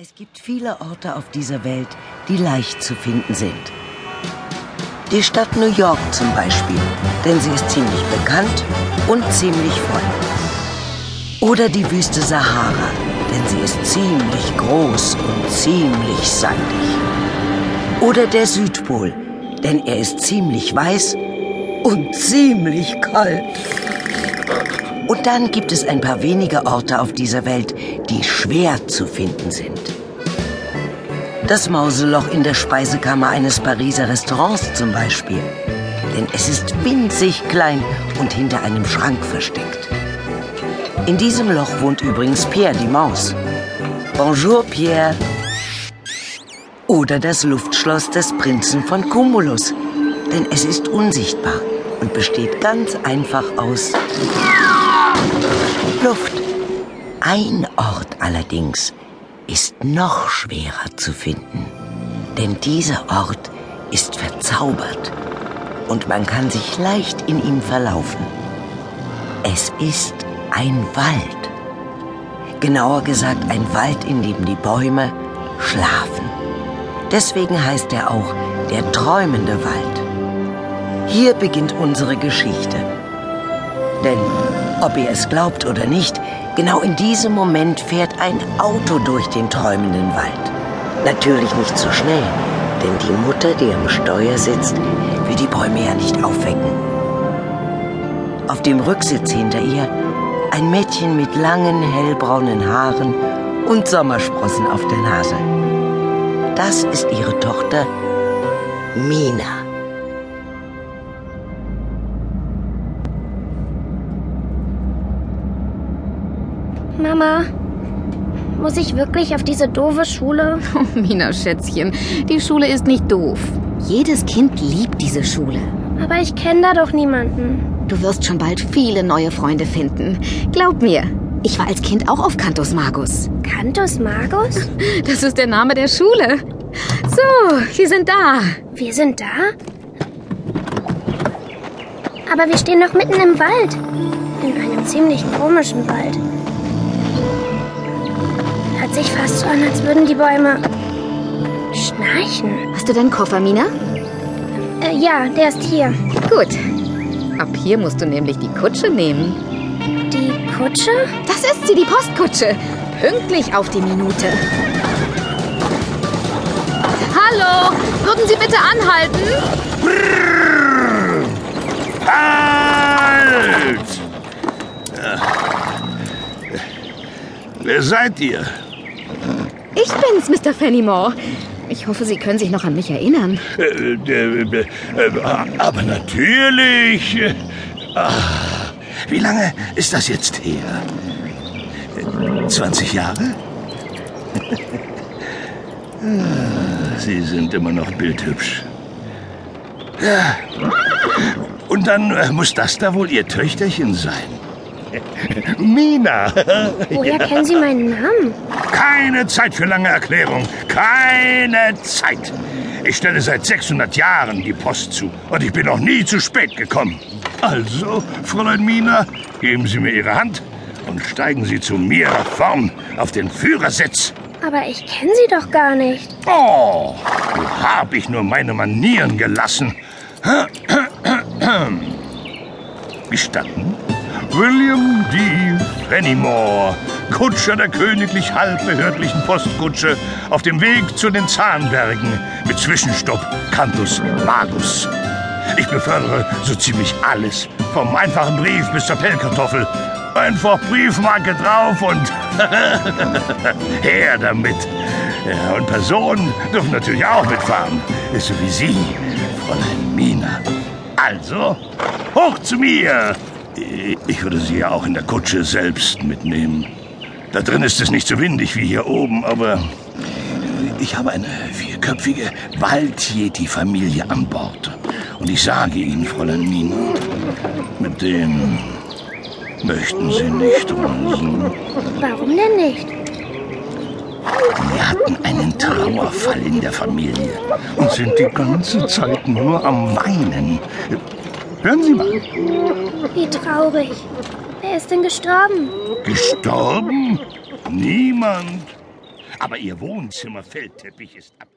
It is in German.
Es gibt viele Orte auf dieser Welt, die leicht zu finden sind. Die Stadt New York zum Beispiel, denn sie ist ziemlich bekannt und ziemlich voll. Oder die Wüste Sahara, denn sie ist ziemlich groß und ziemlich sandig. Oder der Südpol, denn er ist ziemlich weiß und ziemlich kalt. Und dann gibt es ein paar wenige Orte auf dieser Welt, die schwer zu finden sind. Das Mauseloch in der Speisekammer eines Pariser Restaurants zum Beispiel. Denn es ist winzig klein und hinter einem Schrank versteckt. In diesem Loch wohnt übrigens Pierre die Maus. Bonjour, Pierre. Oder das Luftschloss des Prinzen von Cumulus. Denn es ist unsichtbar und besteht ganz einfach aus Luft. Ein Ort allerdings ist noch schwerer zu finden, denn dieser Ort ist verzaubert und man kann sich leicht in ihm verlaufen. Es ist ein Wald. Genauer gesagt ein Wald, in dem die Bäume schlafen. Deswegen heißt er auch der träumende Wald. Hier beginnt unsere Geschichte. Denn, ob ihr es glaubt oder nicht, genau in diesem Moment fährt ein Auto durch den träumenden Wald. Natürlich nicht so schnell, denn die Mutter, die am Steuer sitzt, will die Bäume ja nicht aufwecken. Auf dem Rücksitz hinter ihr ein Mädchen mit langen hellbraunen Haaren und Sommersprossen auf der Nase. Das ist ihre Tochter Mina. Mama, muss ich wirklich auf diese doofe Schule? Oh, Mina, Schätzchen, die Schule ist nicht doof. Jedes Kind liebt diese Schule. Aber ich kenne da doch niemanden. Du wirst schon bald viele neue Freunde finden. Glaub mir, ich war als Kind auch auf Cantus Magus. Cantus Magus? Das ist der Name der Schule. So, wir sind da. Wir sind da? Aber wir stehen doch mitten im Wald. In einem ziemlich komischen Wald. Hört sich fast so an, als würden die Bäume schnarchen. Hast du deinen Koffer, Mina? Äh, ja, der ist hier. Gut. Ab hier musst du nämlich die Kutsche nehmen. Die Kutsche? Das ist sie, die Postkutsche. Pünktlich auf die Minute. Hallo, würden Sie bitte anhalten? Halt! Wer seid ihr? Ich bin's, Mr. Fenimore. Ich hoffe, Sie können sich noch an mich erinnern. Äh, äh, äh, aber natürlich. Ah, wie lange ist das jetzt her? 20 Jahre? Ah, Sie sind immer noch bildhübsch. Und dann muss das da wohl Ihr Töchterchen sein. Mina. Woher kennen Sie meinen Namen? Keine Zeit für lange Erklärung. Keine Zeit. Ich stelle seit 600 Jahren die Post zu und ich bin noch nie zu spät gekommen. Also, Fräulein Mina, geben Sie mir Ihre Hand und steigen Sie zu mir nach vorn auf den Führersitz. Aber ich kenne Sie doch gar nicht. Oh, wo hab ich nur meine Manieren gelassen? Gestatten? William D. Fenimore, Kutscher der königlich halbbehördlichen Postkutsche auf dem Weg zu den Zahnbergen mit Zwischenstopp Cantus Magus. Ich befördere so ziemlich alles, vom einfachen Brief bis zur Pellkartoffel. Einfach Briefmarke drauf und her damit. Ja, und Personen dürfen natürlich auch mitfahren, so wie Sie, Fräulein Mina. Also, hoch zu mir! Ich würde Sie ja auch in der Kutsche selbst mitnehmen. Da drin ist es nicht so windig wie hier oben, aber ich habe eine vierköpfige Waldjeti-Familie an Bord. Und ich sage Ihnen, Fräulein Mina, mit dem möchten Sie nicht reisen. Warum denn nicht? Wir hatten einen Trauerfall in der Familie und sind die ganze Zeit nur am Weinen. Hören Sie mal. Wie traurig. Wer ist denn gestorben? Gestorben? Niemand. Aber Ihr Wohnzimmer-Feldteppich ist ab.